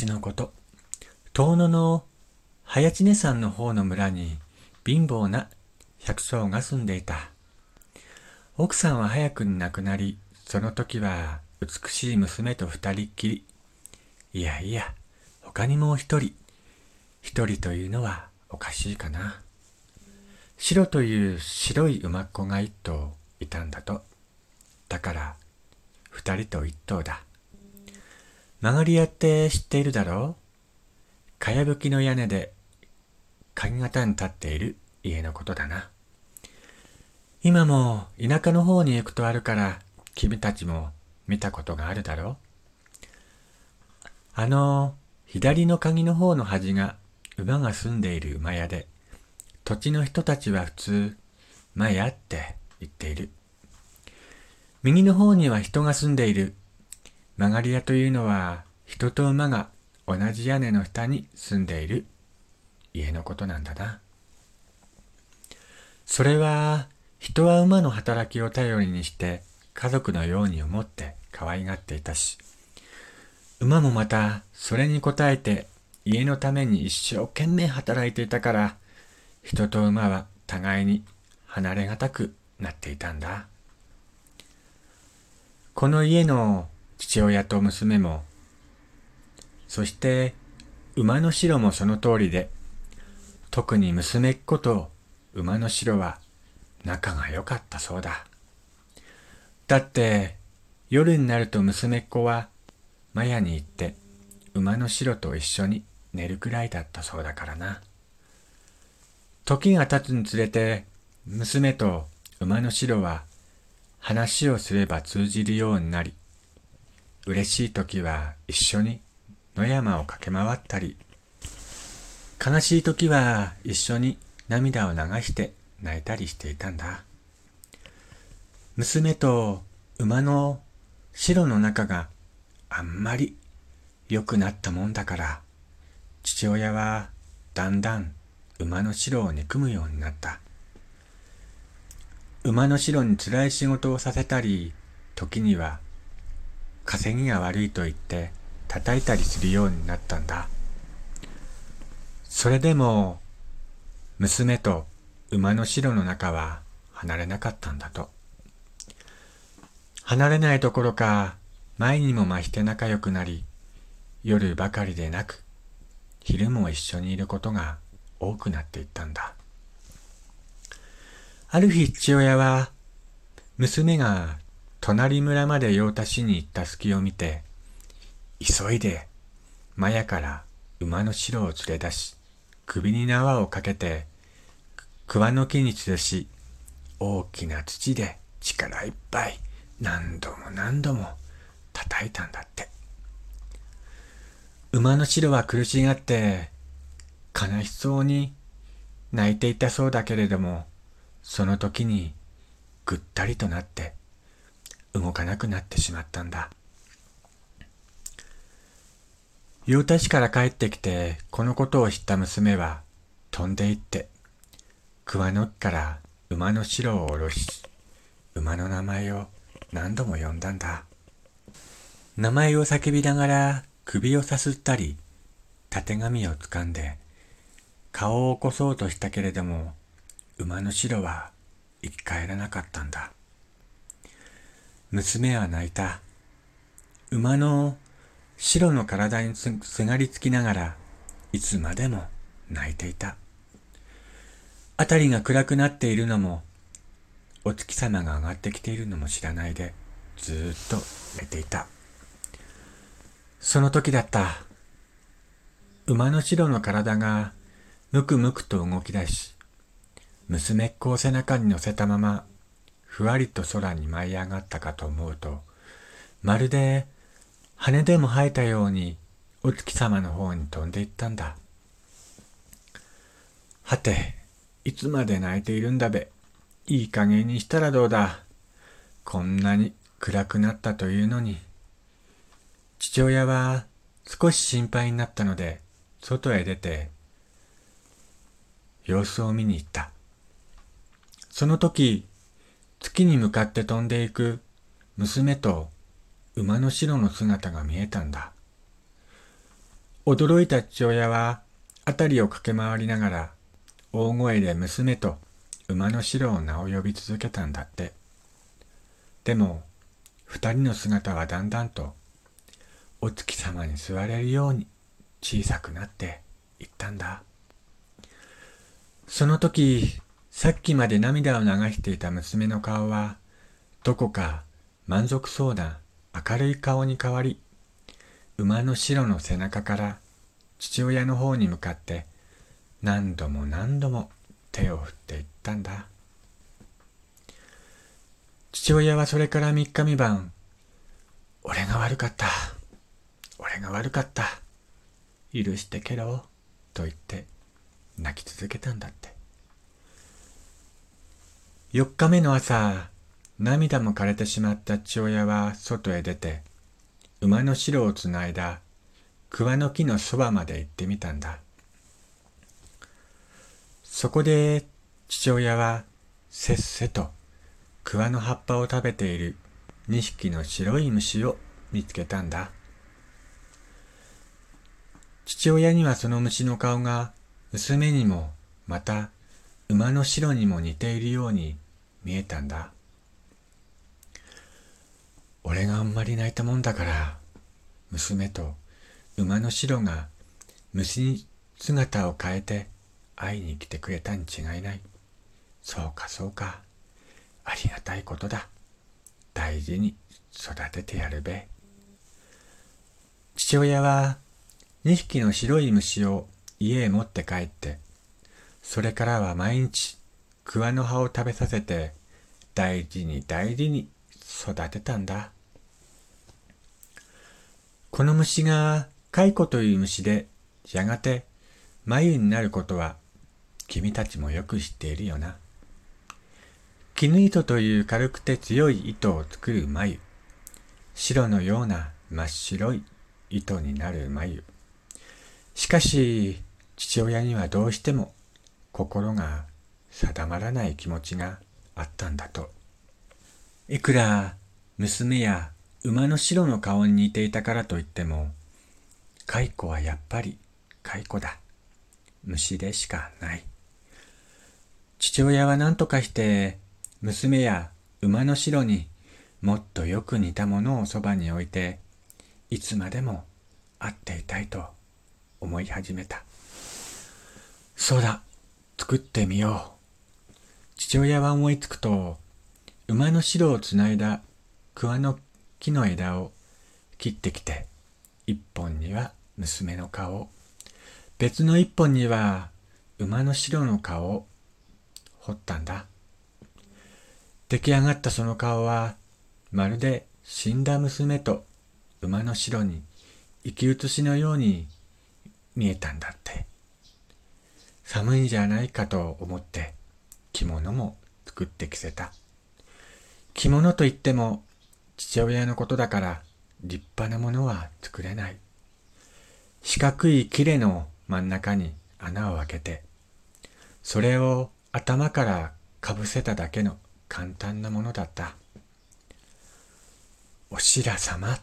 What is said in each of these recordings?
昔のこと、遠野の早知根山の方の村に貧乏な百姓が住んでいた。奥さんは早くに亡くなり、その時は美しい娘と二人っきり。いやいや、他にもう一人。一人というのはおかしいかな。白という白い馬っ子が一頭いたんだと。だから、二人と一頭だ。曲がり屋って知っているだろう？かやぶきの屋根で鍵型に立っている家のことだな。今も田舎の方に行くとあるから君たちも見たことがあるだろう？あの左の鍵の方の端が馬が住んでいる馬屋で土地の人たちは普通馬屋って言っている。右の方には人が住んでいる。曲がり屋というのは人と馬が同じ屋根の下に住んでいる家のことなんだな。それは、人は馬の働きを頼りにして家族のように思って可愛がっていたし、馬もまたそれに応えて家のために一生懸命働いていたから、人と馬は互いに離れがたくなっていたんだ。この家の父親と娘も、そして馬の城もその通りで、特に娘っ子と馬の城は仲が良かったそうだ。だって夜になると娘っ子はマヤに行って馬の城と一緒に寝るくらいだったそうだからな。時が経つにつれて娘と馬の城は話をすれば通じるようになり、嬉しい時は一緒に野山を駆け回ったり、悲しい時は一緒に涙を流して泣いたりしていたんだ。娘と馬の白の中があんまり良くなったもんだから、父親はだんだん馬の白を憎むようになった。馬の白に辛い仕事をさせたり、時には稼ぎが悪いと言って叩いたりするようになったんだ。それでも、娘と馬の城の中は離れなかったんだと。離れないどころか、前にも増して仲良くなり、夜ばかりでなく、昼も一緒にいることが多くなっていったんだ。ある日父親は、娘が隣村まで用足しに行った隙を見て、急いで、マヤから馬の城を連れ出し、首に縄をかけて、桑の木に吊るし、大きな土で力いっぱい何度も何度も叩いたんだって。馬の城は苦しがって悲しそうに泣いていたそうだけれども、その時にぐったりとなって動かなくなってしまったんだ。陽太市から帰ってきて、このことを知った娘は、飛んで行って、桑の木から馬の城を下ろし、馬の名前を何度も呼んだんだ。名前を叫びながら首をさすったり、たてがみをつかんで、顔を起こそうとしたけれども、馬の城は生き返らなかったんだ。娘は泣いた。馬の白の体にすがりつきながら、いつまでも泣いていた。あたりが暗くなっているのも、お月様が上がってきているのも知らないで、ずーっと寝ていた。その時だった。馬の白の体がむくむくと動き出し、娘っ子を背中に乗せたまま、ふわりと空に舞い上がったかと思うと、まるで羽でも生えたようにお月様の方に飛んでいったんだ。はて、いつまで泣いているんだべ。いい加減にしたらどうだ。こんなに暗くなったというのに。父親は少し心配になったので、外へ出て、様子を見に行った。その時、月に向かって飛んでいく娘と馬の白の姿が見えたんだ。驚いた父親は辺りを駆け回りながら大声で娘と馬の城を名を呼び続けたんだって。でも二人の姿はだんだんとお月様に座れるように小さくなっていったんだ。その時、さっきまで涙を流していた娘の顔は、どこか満足そうな明るい顔に変わり、馬の白の背中から父親の方に向かって何度も何度も手を振っていったんだ。父親はそれから三日三晩、俺が悪かった。俺が悪かった。許してけろ。と言って泣き続けたんだって。4日目の朝、涙も枯れてしまった父親は外へ出て、馬の白をつないだ桑の木のそばまで行ってみたんだ。そこで父親はせっせと桑の葉っぱを食べている2匹の白い虫を見つけたんだ。父親にはその虫の顔が娘にもまた馬の白にも似ているように見えたんだ。俺があんまり泣いたもんだから、娘と馬の白が虫に姿を変えて会いに来てくれたに違いない。そうかそうか。ありがたいことだ。大事に育ててやるべ。父親は2匹の白い虫を家へ持って帰って、それからは毎日桑の葉を食べさせて大事に大事に育てたんだ。この虫が蚕という虫でやがて眉になることは君たちもよく知っているよな。絹糸という軽くて強い糸を作る眉。白のような真っ白い糸になる眉。しかし、父親にはどうしても心が定まらない気持ちがあったんだと。いくら娘や馬の白の顔に似ていたからといっても、蚕はやっぱり蚕だ。虫でしかない。父親は何とかして娘や馬の白にもっとよく似たものをそばに置いて、いつまでも会っていたいと思い始めた。そうだ、作ってみよう。父親は思いつくと、馬の白をつないだ桑の木の枝を切ってきて、一本には娘の顔、別の一本には馬の白の顔を彫ったんだ。出来上がったその顔は、まるで死んだ娘と馬の白に生き写しのように見えたんだって。寒いんじゃないかと思って着物も作ってきせた。着物といっても父親のことだから立派なものは作れない。四角い切れの真ん中に穴を開けて、それを頭からかぶせただけの簡単なものだった。お白様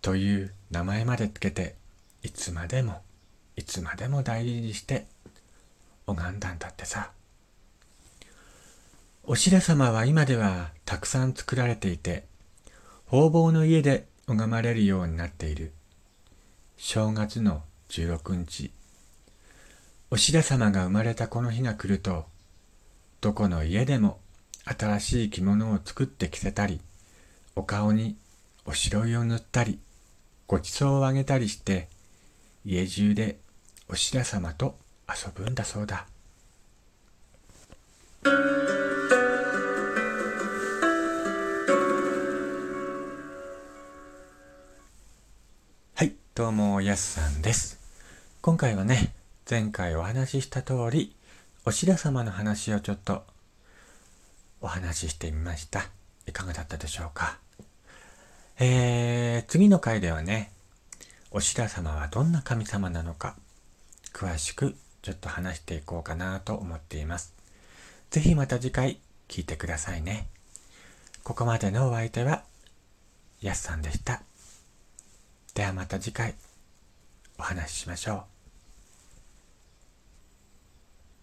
という名前までつけて、いつまでも、いつまでも大事にして拝んだんだってさ。お白様は今ではたくさん作られていて、方々の家で拝まれるようになっている。正月の16日、お白様が生まれたこの日が来ると、どこの家でも新しい着物を作って着せたり、お顔にお白いを塗ったり、ごちそうをあげたりして、家中でお白様と遊ぶんだそうだ。はい、どうも、やすさんです。今回はね、前回お話しした通り、お白様の話をちょっとお話ししてみました。いかがだったでしょうか。えー、次の回ではね、お白様はどんな神様なのか、詳しくちょっと話していこうかなと思っています。ぜひまた次回聞いてくださいね。ここまでのお相手は、やすさんでした。ではまた次回。お話ししましょう。